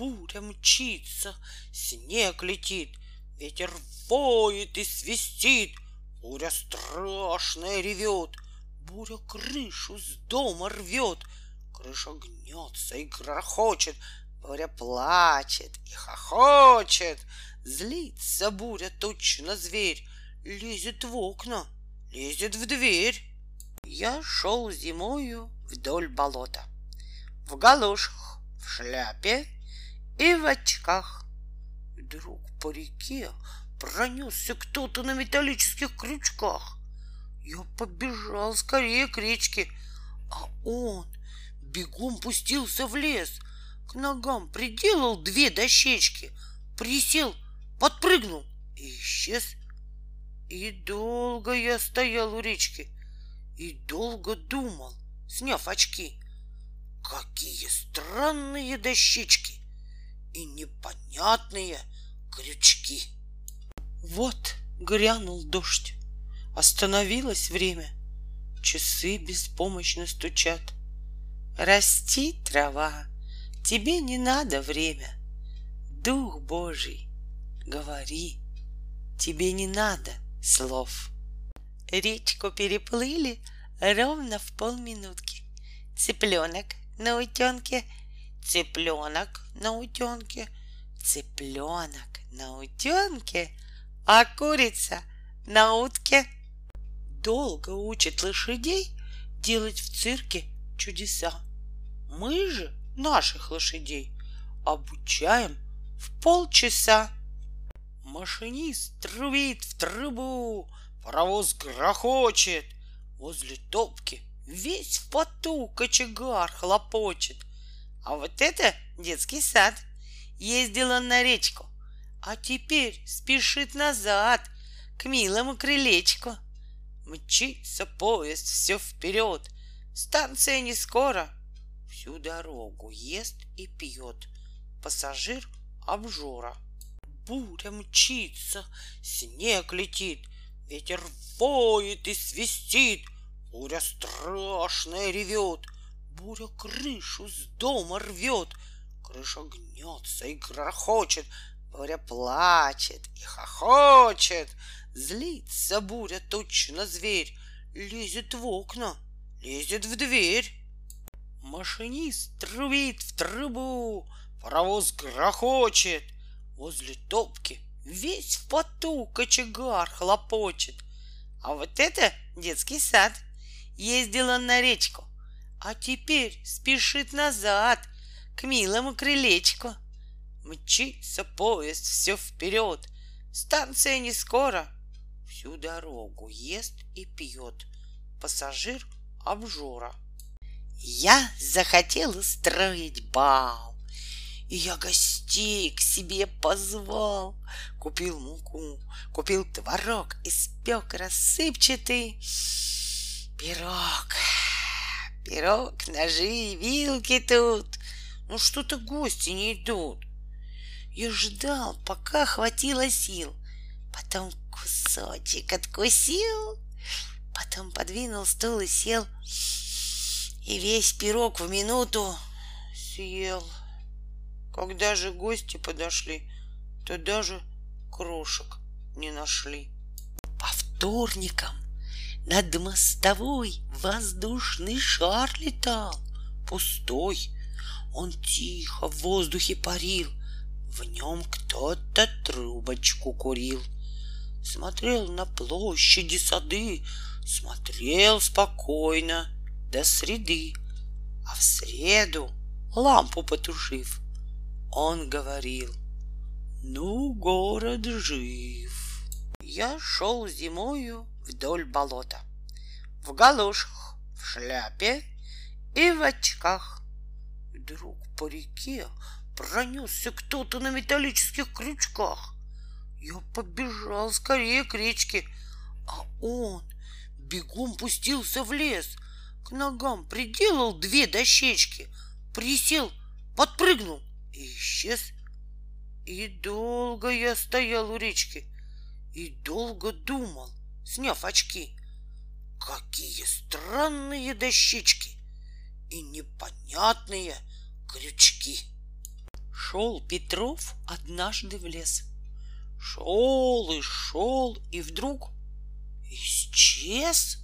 Буря мчится, снег летит, Ветер воет и свистит, Буря страшная ревет, Буря крышу с дома рвет, Крыша гнется и грохочет, Буря плачет и хохочет, Злится буря, точно зверь, Лезет в окна, лезет в дверь. Я шел зимою вдоль болота, В галошах, в шляпе и в очках. Вдруг по реке пронесся кто-то на металлических крючках. Я побежал скорее к речке, а он бегом пустился в лес, к ногам приделал две дощечки, присел, подпрыгнул и исчез. И долго я стоял у речки и долго думал, сняв очки, какие странные дощечки и непонятные крючки. Вот грянул дождь, остановилось время, часы беспомощно стучат. Расти, трава, тебе не надо время. Дух Божий, говори, тебе не надо слов. Речку переплыли ровно в полминутки. Цыпленок на утенке, цыпленок на утенке, цыпленок на утенке, а курица на утке. Долго учат лошадей делать в цирке чудеса. Мы же наших лошадей обучаем в полчаса. Машинист трубит в трубу, паровоз грохочет, возле топки весь в поту кочегар хлопочет. А вот это детский сад. Ездил он на речку, а теперь спешит назад к милому крылечку. Мчится поезд все вперед, станция не скоро. Всю дорогу ест и пьет пассажир обжора. Буря мчится, снег летит, ветер воет и свистит, буря страшная ревет, буря крышу с дома рвет, крыша гнется и грохочет, буря плачет и хохочет, злится буря точно зверь, лезет в окна, лезет в дверь. Машинист трубит в трубу, паровоз грохочет, возле топки весь в поту кочегар хлопочет. А вот это детский сад. Ездил он на речку, а теперь спешит назад к милому крылечку. Мчится поезд все вперед, станция не скоро. Всю дорогу ест и пьет пассажир обжора. Я захотел устроить бал, и я гостей к себе позвал. Купил муку, купил творог, испек рассыпчатый пирог. Пирог, ножи, вилки тут. Ну что-то гости не идут. Я ждал, пока хватило сил. Потом кусочек откусил, потом подвинул стул и сел, и весь пирог в минуту съел. Когда же гости подошли, то даже крошек не нашли. По вторникам над мостовой воздушный шар летал, пустой. Он тихо в воздухе парил, в нем кто-то трубочку курил. Смотрел на площади сады, смотрел спокойно до среды, а в среду лампу потушив, он говорил, ну, город жив. Я шел зимою вдоль болота, в галошах, в шляпе и в очках. Вдруг по реке пронесся кто-то на металлических крючках. Я побежал скорее к речке, а он бегом пустился в лес, к ногам приделал две дощечки, присел, подпрыгнул и исчез. И долго я стоял у речки и долго думал, сняв очки, какие странные дощечки и непонятные крючки. Шел Петров однажды в лес. Шел и шел, и вдруг исчез.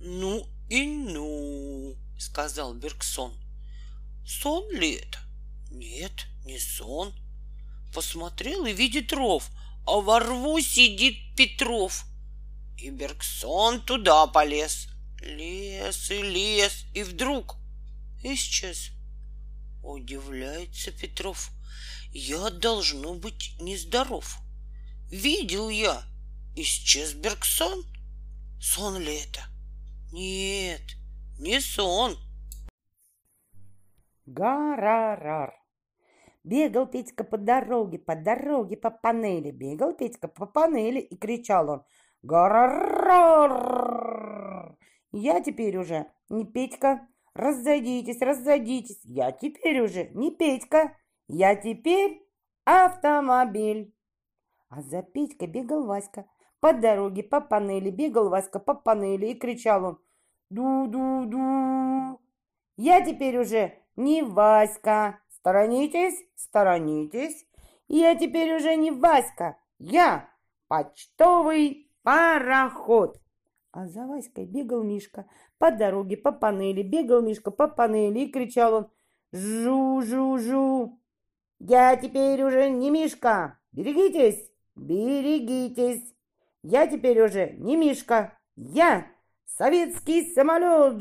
Ну и ну, сказал Бергсон. Сон ли это? Нет, не сон. Посмотрел и видит ров, а во рву сидит Петров. И Бергсон туда полез. Лес и лес, и вдруг исчез. Удивляется Петров. Я должно быть нездоров. Видел я, исчез Бергсон. Сон ли это? Нет, не сон. Гарарар. Бегал Петька по дороге, по дороге, по панели. Бегал Петька по панели и кричал он. Гарарар. Я теперь уже не Петька. Разойдитесь, разойдитесь. Я теперь уже не Петька. Я теперь автомобиль. За Петькой бегал Васька. По дороге, по панели бегал Васька по панели и кричал он. Ду-ду-ду. Я теперь уже не Васька. Сторонитесь, сторонитесь. Я теперь уже не Васька. Я почтовый пароход. А за Васькой бегал Мишка. По дороге, по панели бегал Мишка по панели и кричал он. Жу-жу-жу. Я теперь уже не Мишка. Берегитесь, берегитесь. Я теперь уже не Мишка. Я советский самолет.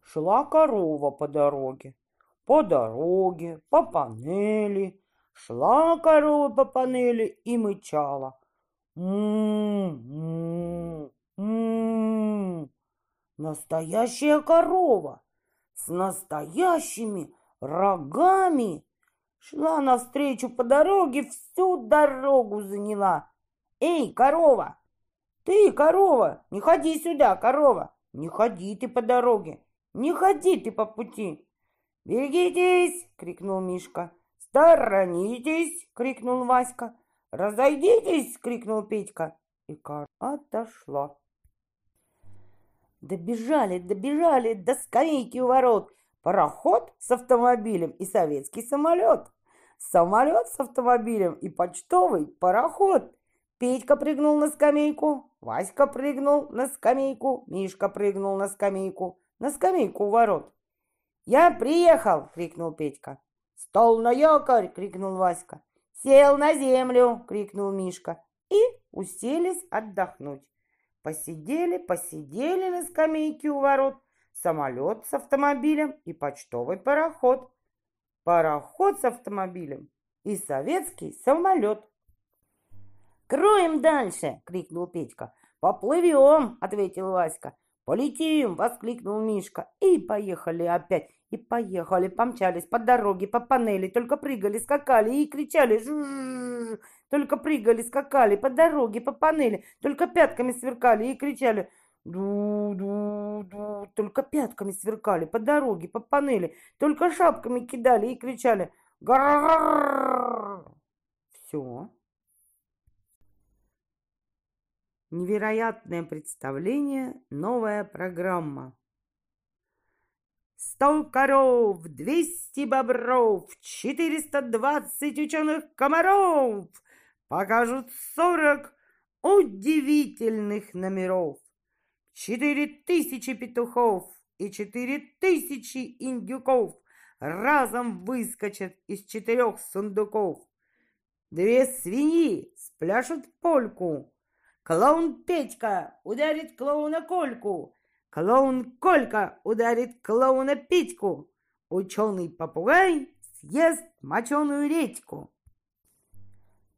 Шла корова по дороге, по дороге, по панели. Шла корова по панели и мычала. М-м-м. Настоящая корова с настоящими рогами шла навстречу по дороге, всю дорогу заняла. Эй, корова! Ты, корова, не ходи сюда, корова, не ходи ты по дороге, не ходи ты по пути. «Берегитесь!» — крикнул Мишка. «Сторонитесь!» — крикнул Васька. «Разойдитесь!» — крикнул Петька. И кар отошла. Добежали, добежали до скамейки у ворот. Пароход с автомобилем и советский самолет. Самолет с автомобилем и почтовый пароход. Петька прыгнул на скамейку, Васька прыгнул на скамейку, Мишка прыгнул на скамейку, на скамейку у ворот. «Я приехал!» — крикнул Петька. «Стол на якорь!» — крикнул Васька. «Сел на землю!» — крикнул Мишка. И уселись отдохнуть. Посидели, посидели на скамейке у ворот. Самолет с автомобилем и почтовый пароход. Пароход с автомобилем и советский самолет. «Кроем дальше!» — крикнул Петька. «Поплывем!» — ответил Васька. «Полетим!» — воскликнул Мишка. И поехали опять. И поехали, помчались по дороге, по панели, только прыгали, скакали и кричали. Жу только прыгали, скакали по дороге, по панели, только пятками сверкали и кричали. Ду-ду-ду, только пятками сверкали по дороге, по панели, только шапками кидали и кричали. Все. Невероятное представление, новая программа. Сто коров, двести бобров, четыреста двадцать ученых комаров покажут сорок удивительных номеров. Четыре тысячи петухов и четыре тысячи индюков разом выскочат из четырех сундуков. Две свиньи спляшут польку. Клоун Петька ударит клоуна Кольку. Клоун Колька ударит клоуна Петьку. Ученый попугай съест моченую редьку.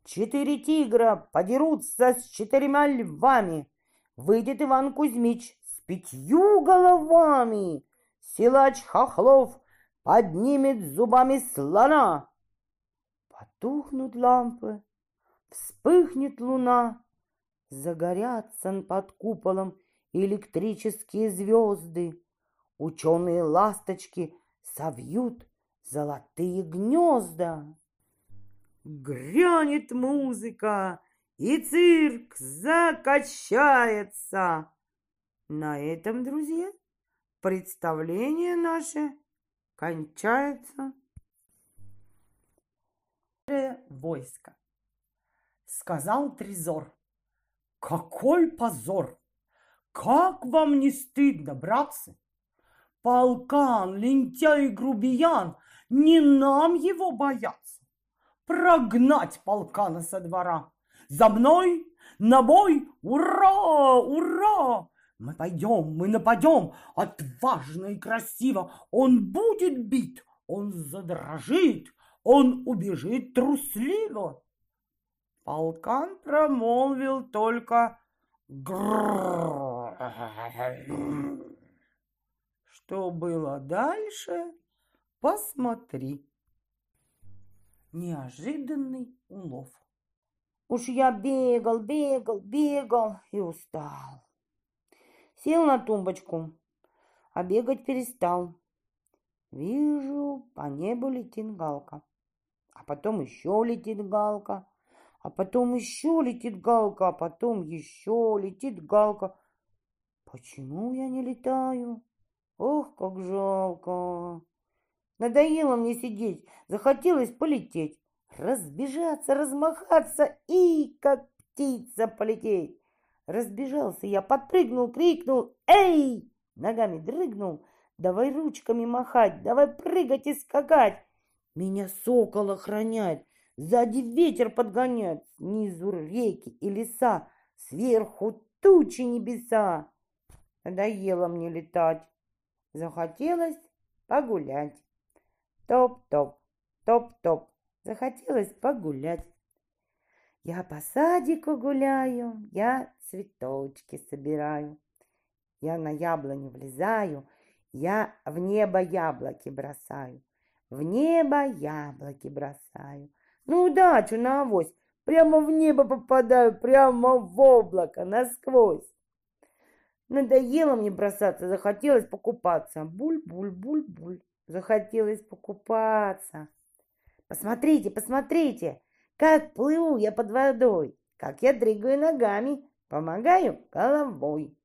Четыре тигра подерутся с четырьмя львами. Выйдет Иван Кузьмич с пятью головами. Силач Хохлов поднимет зубами слона. Потухнут лампы, вспыхнет луна, Загорятся под куполом электрические звезды. Ученые ласточки совьют золотые гнезда. Грянет музыка, и цирк закачается. На этом, друзья, представление наше кончается войско. Сказал Трезор. Какой позор! Как вам не стыдно, братцы? Полкан, лентяй и грубиян, не нам его бояться. Прогнать полкана со двора. За мной на бой! Ура! Ура! Мы пойдем, мы нападем, отважно и красиво. Он будет бит, он задрожит, он убежит трусливо. Полкан промолвил только Что было дальше, посмотри. Неожиданный улов. Уж я бегал, бегал, бегал и устал. Сел на тумбочку, а бегать перестал. Вижу, по небу летит галка, а потом еще летит галка, а потом еще летит галка, а потом еще летит галка. Почему я не летаю? Ох, как жалко. Надоело мне сидеть, захотелось полететь разбежаться, размахаться и, как птица, полететь. Разбежался я, подпрыгнул, крикнул «Эй!» Ногами дрыгнул. Давай ручками махать, давай прыгать и скакать. Меня сокол охраняет, сзади ветер подгоняет, снизу реки и леса, сверху тучи небеса. Надоело мне летать, захотелось погулять. Топ-топ, топ-топ, захотелось погулять. Я по садику гуляю, я цветочки собираю. Я на яблоню влезаю, я в небо яблоки бросаю. В небо яблоки бросаю. Ну, удачу на авось, прямо в небо попадаю, прямо в облако, насквозь. Надоело мне бросаться, захотелось покупаться. Буль-буль-буль-буль, захотелось покупаться. Посмотрите, посмотрите, как плыву я под водой, как я дрыгаю ногами, помогаю головой.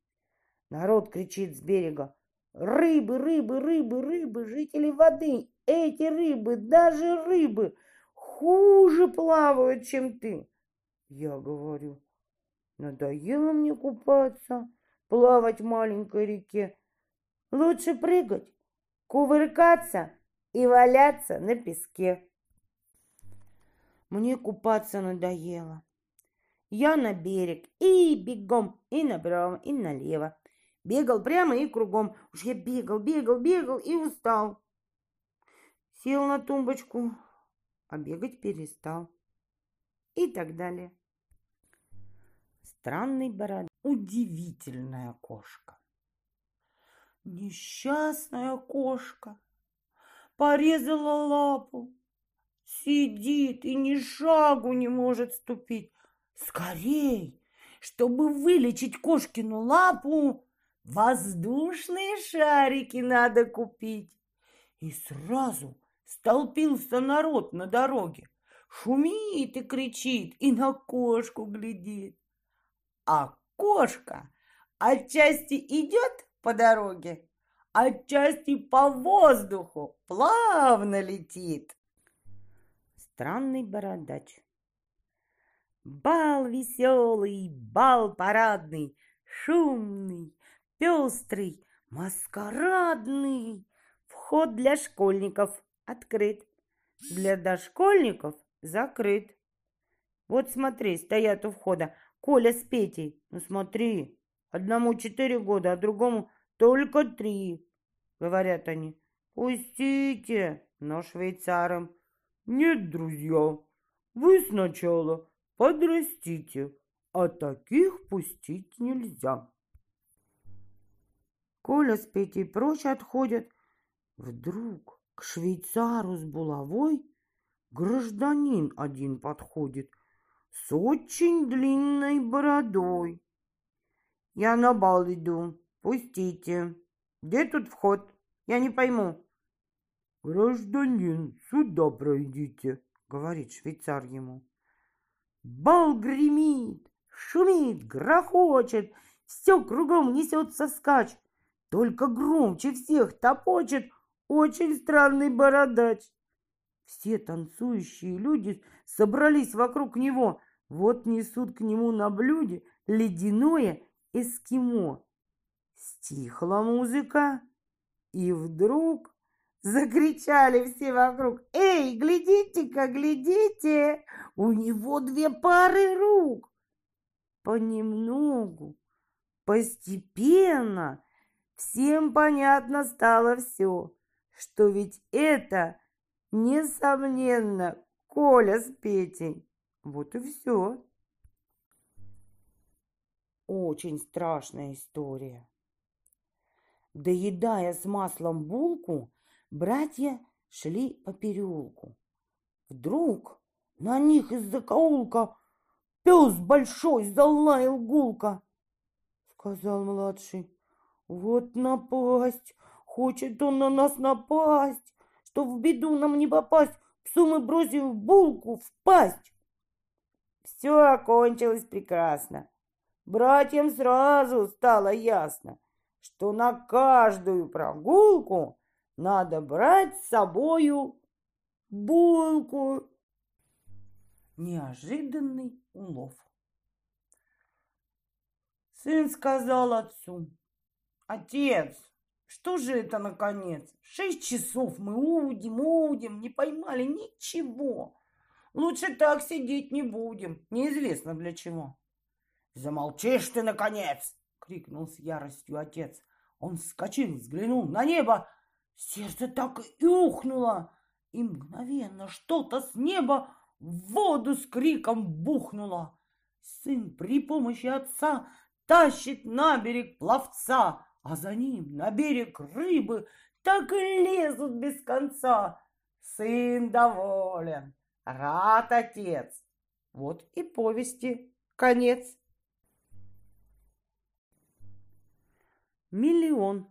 Народ кричит с берега. Рыбы, рыбы, рыбы, рыбы, жители воды, эти рыбы, даже рыбы, хуже плавают, чем ты. Я говорю, надоело мне купаться, плавать в маленькой реке. Лучше прыгать, кувыркаться и валяться на песке. Мне купаться надоело. Я на берег и бегом, и направо, и налево. Бегал прямо и кругом. Уж я бегал, бегал, бегал и устал. Сел на тумбочку, а бегать перестал. И так далее. Странный бород. Удивительная кошка. Несчастная кошка порезала лапу Сидит и ни шагу не может ступить. Скорей, чтобы вылечить кошкину лапу, воздушные шарики надо купить. И сразу столпился народ на дороге. Шумит и кричит, и на кошку глядит. А кошка отчасти идет по дороге, отчасти по воздуху плавно летит странный бородач. Бал веселый, бал парадный, шумный, пестрый, маскарадный. Вход для школьников открыт, для дошкольников закрыт. Вот смотри, стоят у входа Коля с Петей. Ну смотри, одному четыре года, а другому только три. Говорят они, пустите, но швейцарам нет, друзья, вы сначала подрастите, а таких пустить нельзя. Коля с Петей прочь отходят. Вдруг к швейцару с булавой гражданин один подходит с очень длинной бородой. Я на бал иду, пустите. Где тут вход? Я не пойму. «Гражданин, сюда пройдите», — говорит швейцар ему. Бал гремит, шумит, грохочет, все кругом несется скач. Только громче всех топочет очень странный бородач. Все танцующие люди собрались вокруг него. Вот несут к нему на блюде ледяное эскимо. Стихла музыка, и вдруг закричали все вокруг. «Эй, глядите-ка, глядите! У него две пары рук!» Понемногу, постепенно всем понятно стало все, что ведь это, несомненно, Коля с Петей. Вот и все. Очень страшная история. Доедая с маслом булку, братья шли по переулку. Вдруг на них из закоулка пес большой залаял гулко. Сказал младший, вот напасть, хочет он на нас напасть, что в беду нам не попасть, псу мы бросим в булку в пасть. Все окончилось прекрасно. Братьям сразу стало ясно, что на каждую прогулку надо брать с собою булку. Неожиданный улов. Сын сказал отцу, «Отец, что же это, наконец? Шесть часов мы удим, удим, не поймали ничего. Лучше так сидеть не будем, неизвестно для чего». «Замолчишь ты, наконец!» — крикнул с яростью отец. Он вскочил, взглянул на небо. Сердце так и ухнуло, и мгновенно что-то с неба в воду с криком бухнуло. Сын при помощи отца тащит на берег пловца, а за ним на берег рыбы так и лезут без конца. Сын доволен, рад отец. Вот и повести конец. Миллион.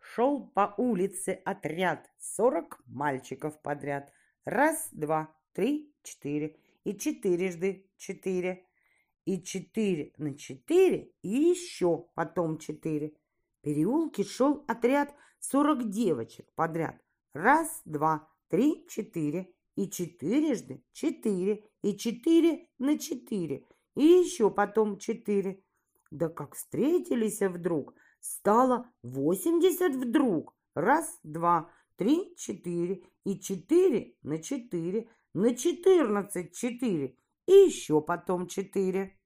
Шел по улице отряд, сорок мальчиков подряд. Раз, два, три, четыре. И четырежды четыре. И четыре на четыре, и еще потом четыре. В переулке шел отряд сорок девочек подряд. Раз, два, три, четыре. И четырежды четыре. И четыре на четыре. И еще потом четыре. Да как встретились вдруг – стало восемьдесят вдруг. Раз, два, три, четыре. И четыре на четыре. На четырнадцать четыре. И еще потом четыре.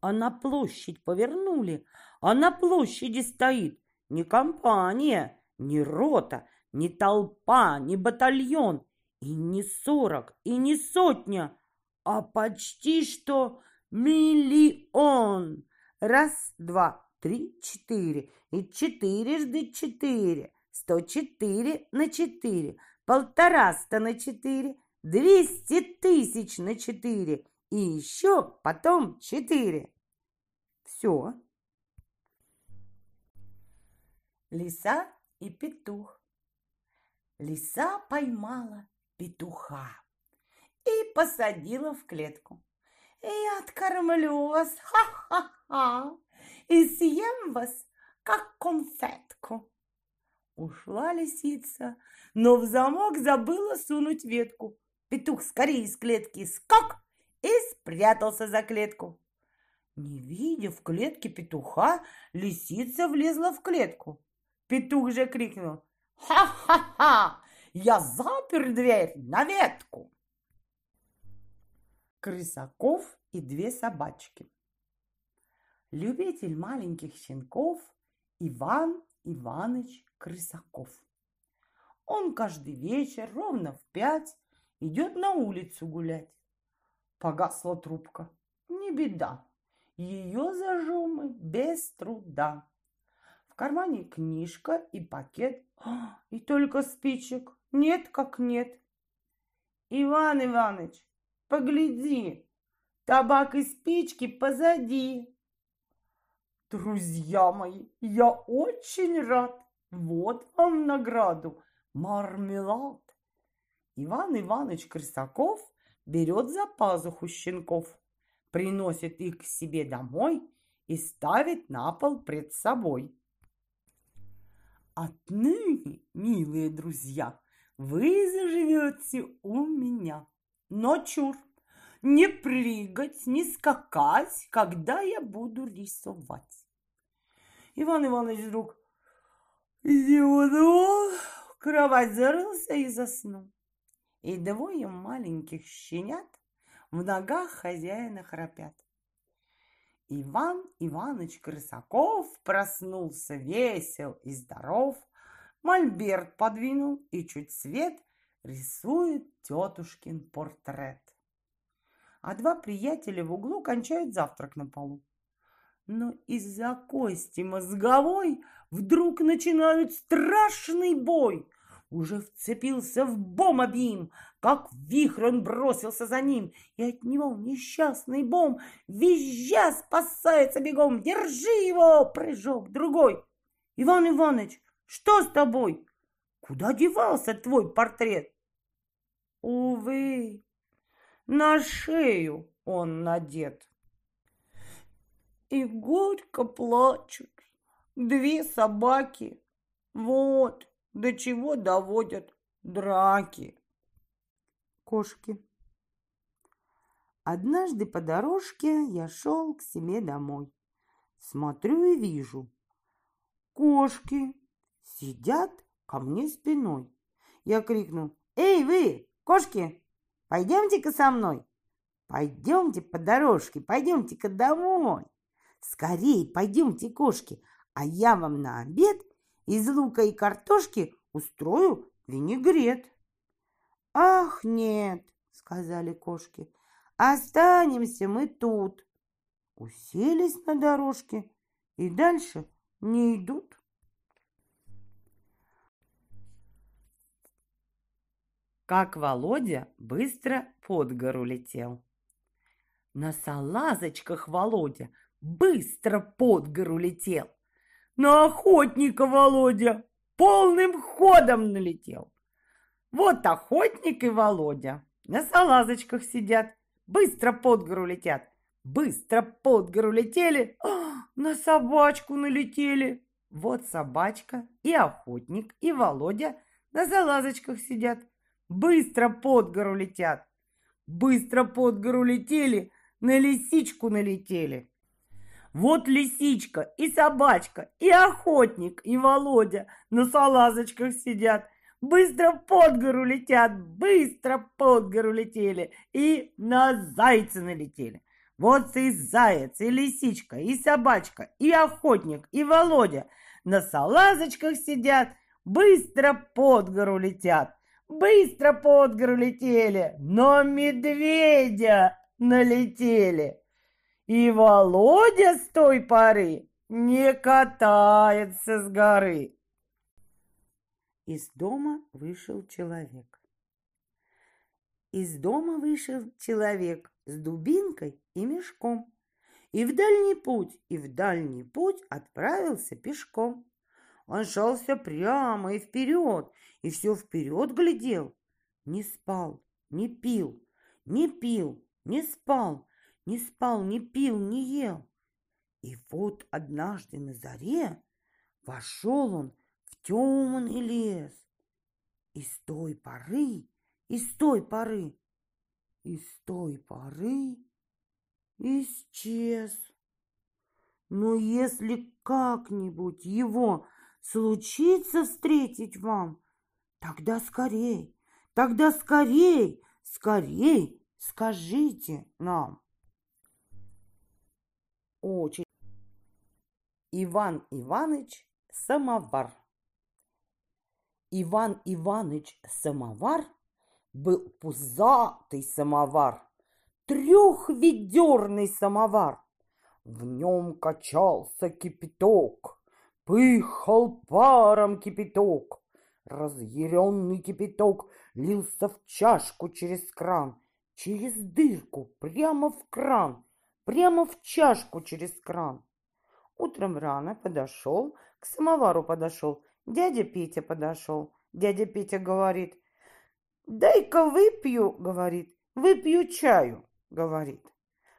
А на площадь повернули, а на площади стоит не компания, не рота, не толпа, не батальон, и не сорок, и не сотня, а почти что миллион. Раз, два, три, четыре. И четырежды четыре. Сто четыре на четыре. Полтораста на четыре. Двести тысяч на четыре. И еще потом четыре. Все. Лиса и петух. Лиса поймала петуха и посадила в клетку. «Я откормлю вас, ха-ха-ха!» и съем вас, как конфетку. Ушла лисица, но в замок забыла сунуть ветку. Петух скорее из клетки скок и спрятался за клетку. Не видя в клетке петуха, лисица влезла в клетку. Петух же крикнул «Ха-ха-ха! Я запер дверь на ветку!» Крысаков и две собачки любитель маленьких щенков Иван Иваныч Крысаков. Он каждый вечер ровно в пять идет на улицу гулять. Погасла трубка. Не беда, ее зажжем без труда. В кармане книжка и пакет, а, и только спичек. Нет, как нет. Иван Иваныч, погляди, табак и спички позади. Друзья мои, я очень рад. Вот вам награду. Мармелад. Иван Иванович Крысаков берет за пазуху щенков, приносит их к себе домой и ставит на пол пред собой. Отныне, милые друзья, вы заживете у меня. Но чур, не прыгать, не скакать, когда я буду рисовать. Иван Иванович вдруг зевнул, в кровать зарылся и заснул. И двое маленьких щенят в ногах хозяина храпят. Иван Иваныч Крысаков проснулся весел и здоров, мольберт подвинул и чуть свет рисует тетушкин портрет. А два приятеля в углу кончают завтрак на полу. Но из-за кости мозговой вдруг начинают страшный бой. Уже вцепился в бом обим, как вихрь он бросился за ним, и от него несчастный бом, визжа, спасается бегом. Держи его, прыжок другой. Иван Иванович, что с тобой? Куда девался твой портрет? Увы, на шею он надет. И горько плачут две собаки. Вот до чего доводят драки кошки. Однажды по дорожке я шел к себе домой. Смотрю и вижу. Кошки сидят ко мне спиной. Я крикнул, «Эй, вы, кошки, пойдемте-ка со мной! Пойдемте по дорожке, пойдемте-ка домой! Скорей, пойдемте, кошки, а я вам на обед из лука и картошки устрою винегрет!» «Ах, нет!» — сказали кошки. «Останемся мы тут!» Уселись на дорожке и дальше не идут. Как Володя быстро под гору летел. На салазочках Володя быстро под гору летел. На охотника Володя полным ходом налетел. Вот охотник и Володя на салазочках сидят, быстро под гору летят. Быстро под гору летели, а, на собачку налетели. Вот собачка и охотник, и Володя на салазочках сидят, быстро под гору летят. Быстро под гору летели, на лисичку налетели. Вот лисичка и собачка, и охотник, и Володя на салазочках сидят – Быстро под гору летят, быстро под гору летели и на зайца налетели. Вот и заяц, и лисичка, и собачка, и охотник, и Володя на салазочках сидят, быстро под гору летят. Быстро под гору летели, но медведя налетели. И Володя с той поры не катается с горы. Из дома вышел человек. Из дома вышел человек с дубинкой и мешком. И в дальний путь, и в дальний путь отправился пешком. Он шел все прямо и вперед, и все вперед глядел. Не спал, не пил, не пил, не спал, не спал, не пил, не ел. И вот однажды на заре вошел он темный лес. И с той поры, и с той поры, и с той поры исчез. Но если как-нибудь его случится встретить вам, тогда скорей, тогда скорей, скорей скажите нам. Очень. Иван Иваныч Самовар Иван Иваныч самовар был пузатый самовар, трехведерный самовар. В нем качался кипяток, пыхал паром кипяток. Разъяренный кипяток лился в чашку через кран, через дырку, прямо в кран, прямо в чашку через кран. Утром рано подошел, к самовару подошел Дядя Петя подошел. Дядя Петя говорит, дай-ка выпью, говорит, выпью чаю, говорит.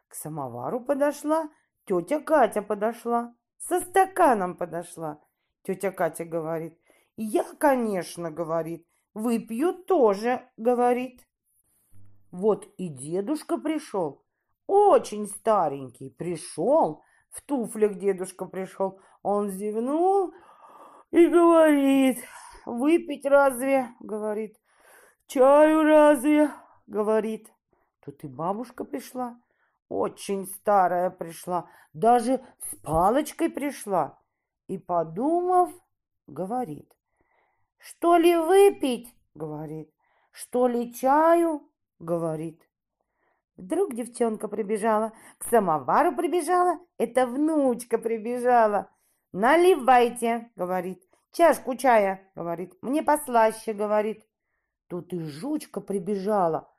К самовару подошла, тетя Катя подошла, со стаканом подошла. Тетя Катя говорит, Я, конечно, говорит, выпью тоже, говорит. Вот и дедушка пришел, очень старенький, пришел, в туфлях дедушка пришел. Он зевнул и говорит, выпить разве, говорит, чаю разве, говорит. Тут и бабушка пришла, очень старая пришла, даже с палочкой пришла. И, подумав, говорит, что ли выпить, говорит, что ли чаю, говорит. Вдруг девчонка прибежала, к самовару прибежала, это внучка прибежала. «Наливайте», — говорит, — «чашку чая», — говорит, — «мне послаще», — говорит. Тут и жучка прибежала,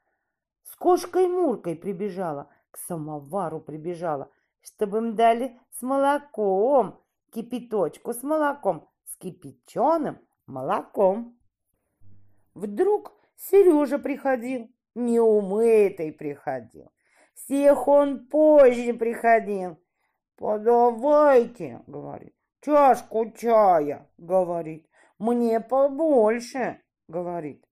с кошкой Муркой прибежала, к самовару прибежала, чтобы им дали с молоком, кипяточку с молоком, с кипяченым молоком. Вдруг Сережа приходил, неумытый приходил. Всех он позже приходил. «Подавайте», — говорит, — «чашку чая», — говорит, — «мне побольше», — говорит.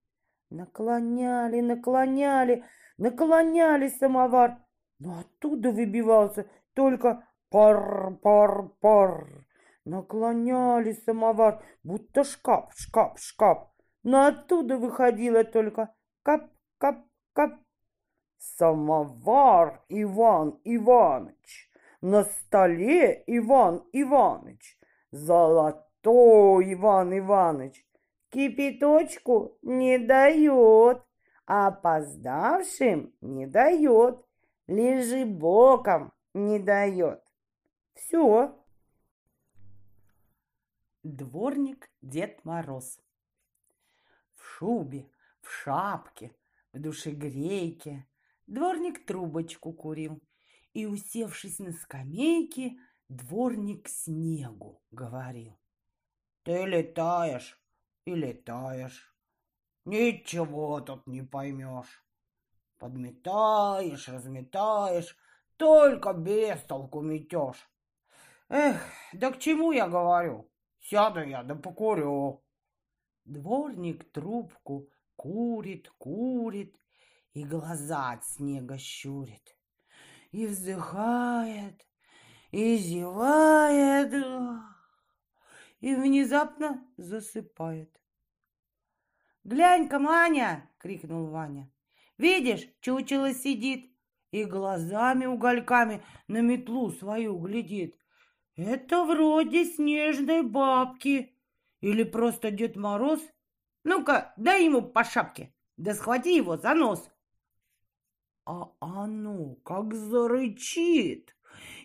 Наклоняли, наклоняли, наклоняли самовар, но оттуда выбивался только пар-пар-пар. Наклоняли самовар, будто шкаф, шкаф, шкаф, но оттуда выходило только кап-кап-кап. Самовар Иван Иваныч, на столе Иван Иваныч, золотой Иван Иваныч, кипяточку не дает, а опоздавшим не дает, лежи боком не дает. Все. Дворник Дед Мороз. В шубе, в шапке, в душегрейке дворник трубочку курил. И, усевшись на скамейке, дворник снегу говорил. Ты летаешь и летаешь. Ничего тут не поймешь. Подметаешь, разметаешь, только без толку метешь. Эх, да к чему я говорю? Сяду я да покурю. Дворник трубку курит, курит и глаза от снега щурит. И вздыхает, и зевает, и внезапно засыпает. «Глянь-ка, Маня!» — крикнул Ваня. «Видишь, чучело сидит и глазами угольками на метлу свою глядит. Это вроде снежной бабки или просто Дед Мороз. Ну-ка, дай ему по шапке, да схвати его за нос». А оно как зарычит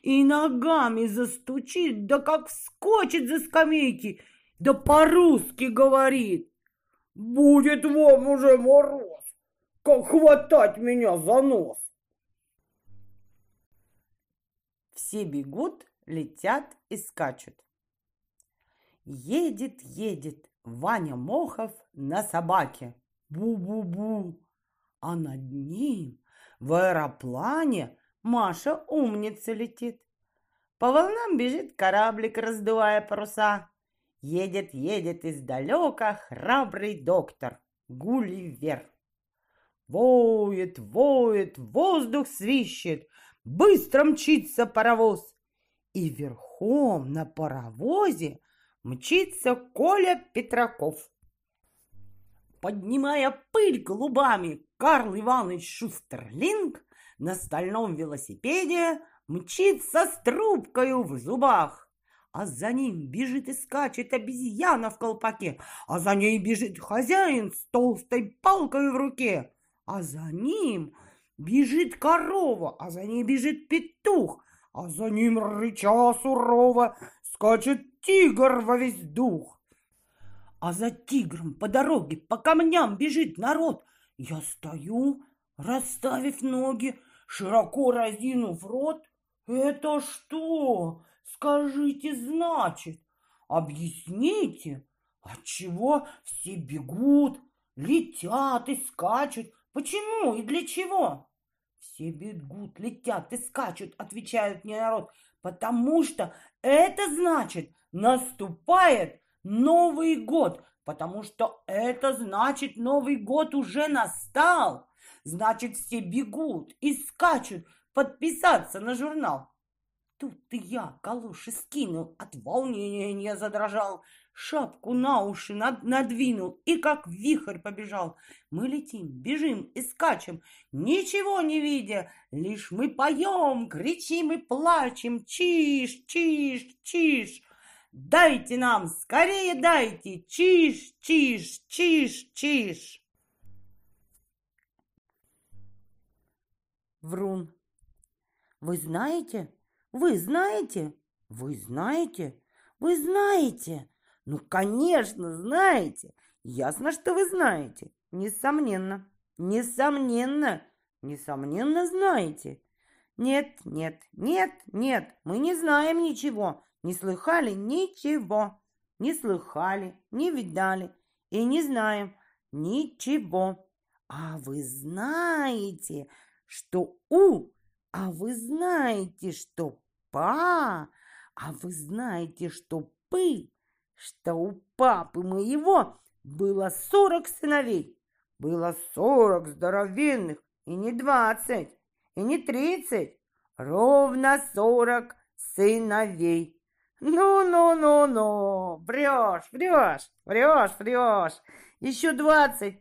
и ногами застучит, да как вскочит за скамейки, да по-русски говорит. Будет вам уже мороз, как хватать меня за нос. Все бегут, летят и скачут. Едет, едет Ваня Мохов на собаке. Бу-бу-бу. А над ним в аэроплане Маша умница летит. По волнам бежит кораблик, раздувая паруса. Едет, едет издалека храбрый доктор Гулливер. Воет, воет, воздух свищет, быстро мчится паровоз. И верхом на паровозе мчится Коля Петраков. Поднимая пыль голубами, Карл Иванович Шустерлинг на стальном велосипеде мчится с трубкою в зубах а за ним бежит и скачет обезьяна в колпаке, а за ней бежит хозяин с толстой палкой в руке, а за ним бежит корова, а за ней бежит петух, а за ним рыча сурово скачет тигр во весь дух. А за тигром по дороге по камням бежит народ. Я стою, расставив ноги, широко разинув рот. Это что? Скажите, значит, объясните, отчего все бегут, летят и скачут, почему и для чего? Все бегут, летят и скачут, отвечают мне народ, потому что это значит, наступает Новый год, потому что это значит Новый год уже настал. Значит, все бегут и скачут подписаться на журнал. Тут я калоши скинул, от волнения задрожал, шапку на уши над, надвинул и как вихрь побежал. Мы летим, бежим и скачем, ничего не видя, лишь мы поем, кричим и плачем, чиш, чиш, чиш. Дайте нам, скорее дайте, чиш, чиш, чиш, чиш. Врун. Вы знаете, вы знаете? Вы знаете? Вы знаете? Ну, конечно, знаете. Ясно, что вы знаете. Несомненно. Несомненно. Несомненно знаете. Нет, нет, нет, нет, мы не знаем ничего. Не слыхали ничего. Не слыхали, не видали и не знаем ничего. А вы знаете, что у, а вы знаете, что па, а вы знаете, что пы, что у папы моего было сорок сыновей, было сорок здоровенных, и не двадцать, и не тридцать, ровно сорок сыновей. Ну-ну-ну-ну, врешь, врешь, врешь, врешь. Еще двадцать,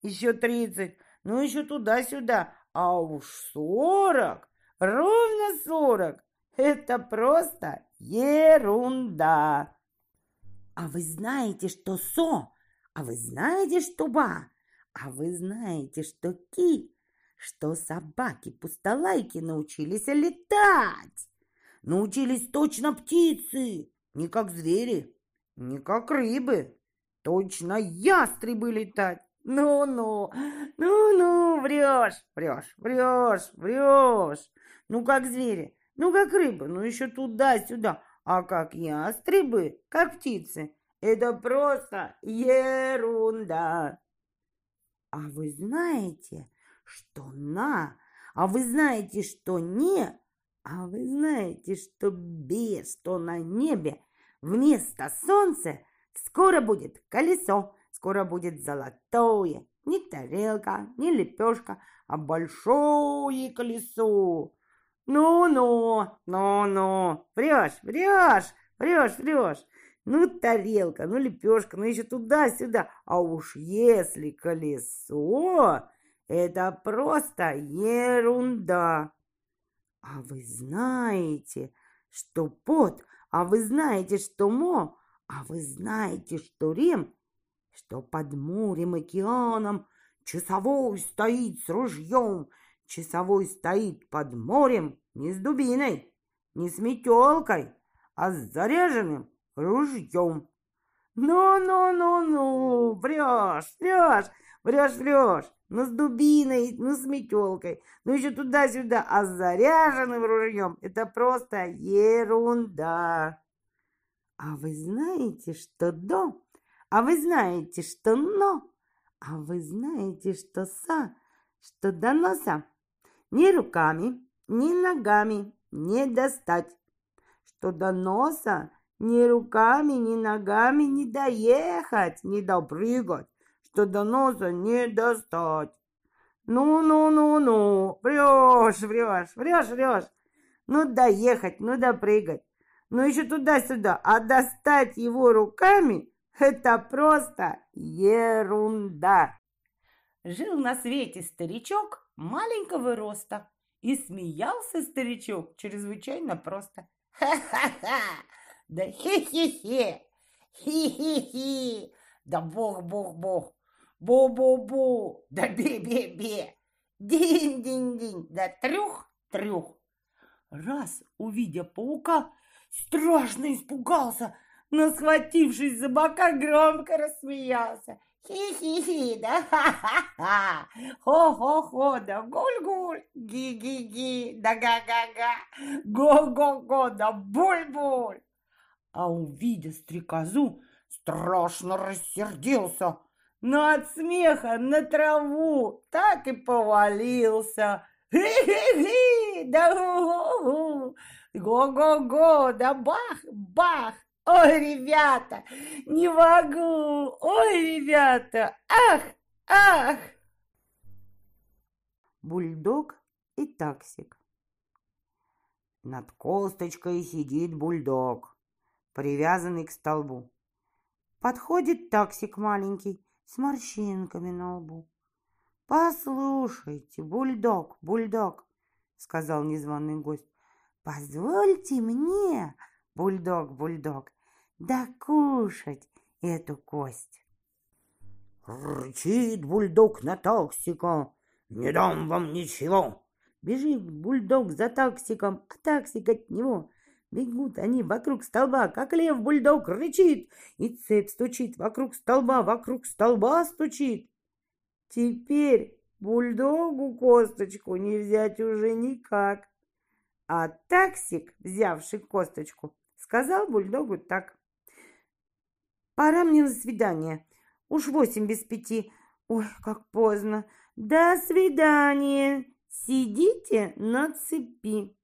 еще тридцать, ну еще туда-сюда, а уж сорок, ровно сорок. Это просто ерунда. А вы знаете, что со? А вы знаете, что ба? А вы знаете, что ки? Что собаки-пустолайки научились летать? Научились точно птицы, не как звери, не как рыбы. Точно ястребы летать. Ну-ну, ну-ну, врешь, врешь, врешь, врешь. Ну, как звери, ну, как рыбы, ну, еще туда-сюда. А как ястребы, как птицы, это просто ерунда. А вы знаете, что на, а вы знаете, что не, а вы знаете, что без, что на небе вместо солнца скоро будет колесо, скоро будет золотое, не тарелка, не лепешка, а большое колесо. Ну-ну, ну-ну, врешь, врешь, врешь, врешь. Ну, тарелка, ну, лепешка, ну, еще туда-сюда. А уж если колесо, это просто ерунда. А вы знаете, что пот, а вы знаете, что мо, а вы знаете, что рем, что под морем, океаном часовой стоит с ружьем, Часовой стоит под морем не с дубиной, не с метелкой, а с заряженным ружьем. Ну-ну-ну-ну, врешь, врешь, врешь, врешь. Ну с дубиной, ну с метелкой, ну еще туда-сюда, а с заряженным ружьем. Это просто ерунда. А вы знаете, что до? А вы знаете, что но? А вы знаете, что са? Что до носа? Ни руками, ни ногами не достать. Что до носа ни руками, ни ногами не доехать, не допрыгать, что до носа не достать. Ну-ну-ну-ну, врешь, врешь, врешь, врешь. Ну, доехать, ну, допрыгать. Ну, еще туда-сюда. А достать его руками – это просто ерунда. Жил на свете старичок, маленького роста. И смеялся старичок чрезвычайно просто. «Ха-ха-ха! Да хе-хе-хе! Хи-хи-хи! Да бог-бог-бог! Бу-бу-бу! Да бе-бе-бе! Динь-динь-динь! Да трюх-трюх!» Раз, увидя паука, страшно испугался, но, схватившись за бока, громко рассмеялся. Хи-хи-хи, да? Ха-ха-ха, хо-хо-хо, да гуль-гуль, ги-ги-ги, да га-га-га, го-го-го, да буль-буль. А увидя стрекозу, страшно рассердился, но от смеха на траву так и повалился. Хи-хи-хи, да гу-гу-гу, го-го-го, да бах-бах, Ой, ребята, не могу! Ой, ребята! Ах, ах! Бульдог и таксик. Над косточкой сидит бульдог, привязанный к столбу. Подходит таксик маленький с морщинками на лбу. «Послушайте, бульдог, бульдог», — сказал незваный гость, «позвольте мне, бульдог, бульдог, докушать эту кость». Рычит бульдог на таксика, «Не дам вам ничего!» Бежит бульдог за таксиком, а таксик от него. Бегут они вокруг столба, как лев бульдог рычит, и цепь стучит вокруг столба, вокруг столба стучит. Теперь бульдогу косточку не взять уже никак. А таксик, взявший косточку, сказал бульдогу так. «Пора мне на свидание. Уж восемь без пяти. Ой, как поздно. До свидания. Сидите на цепи.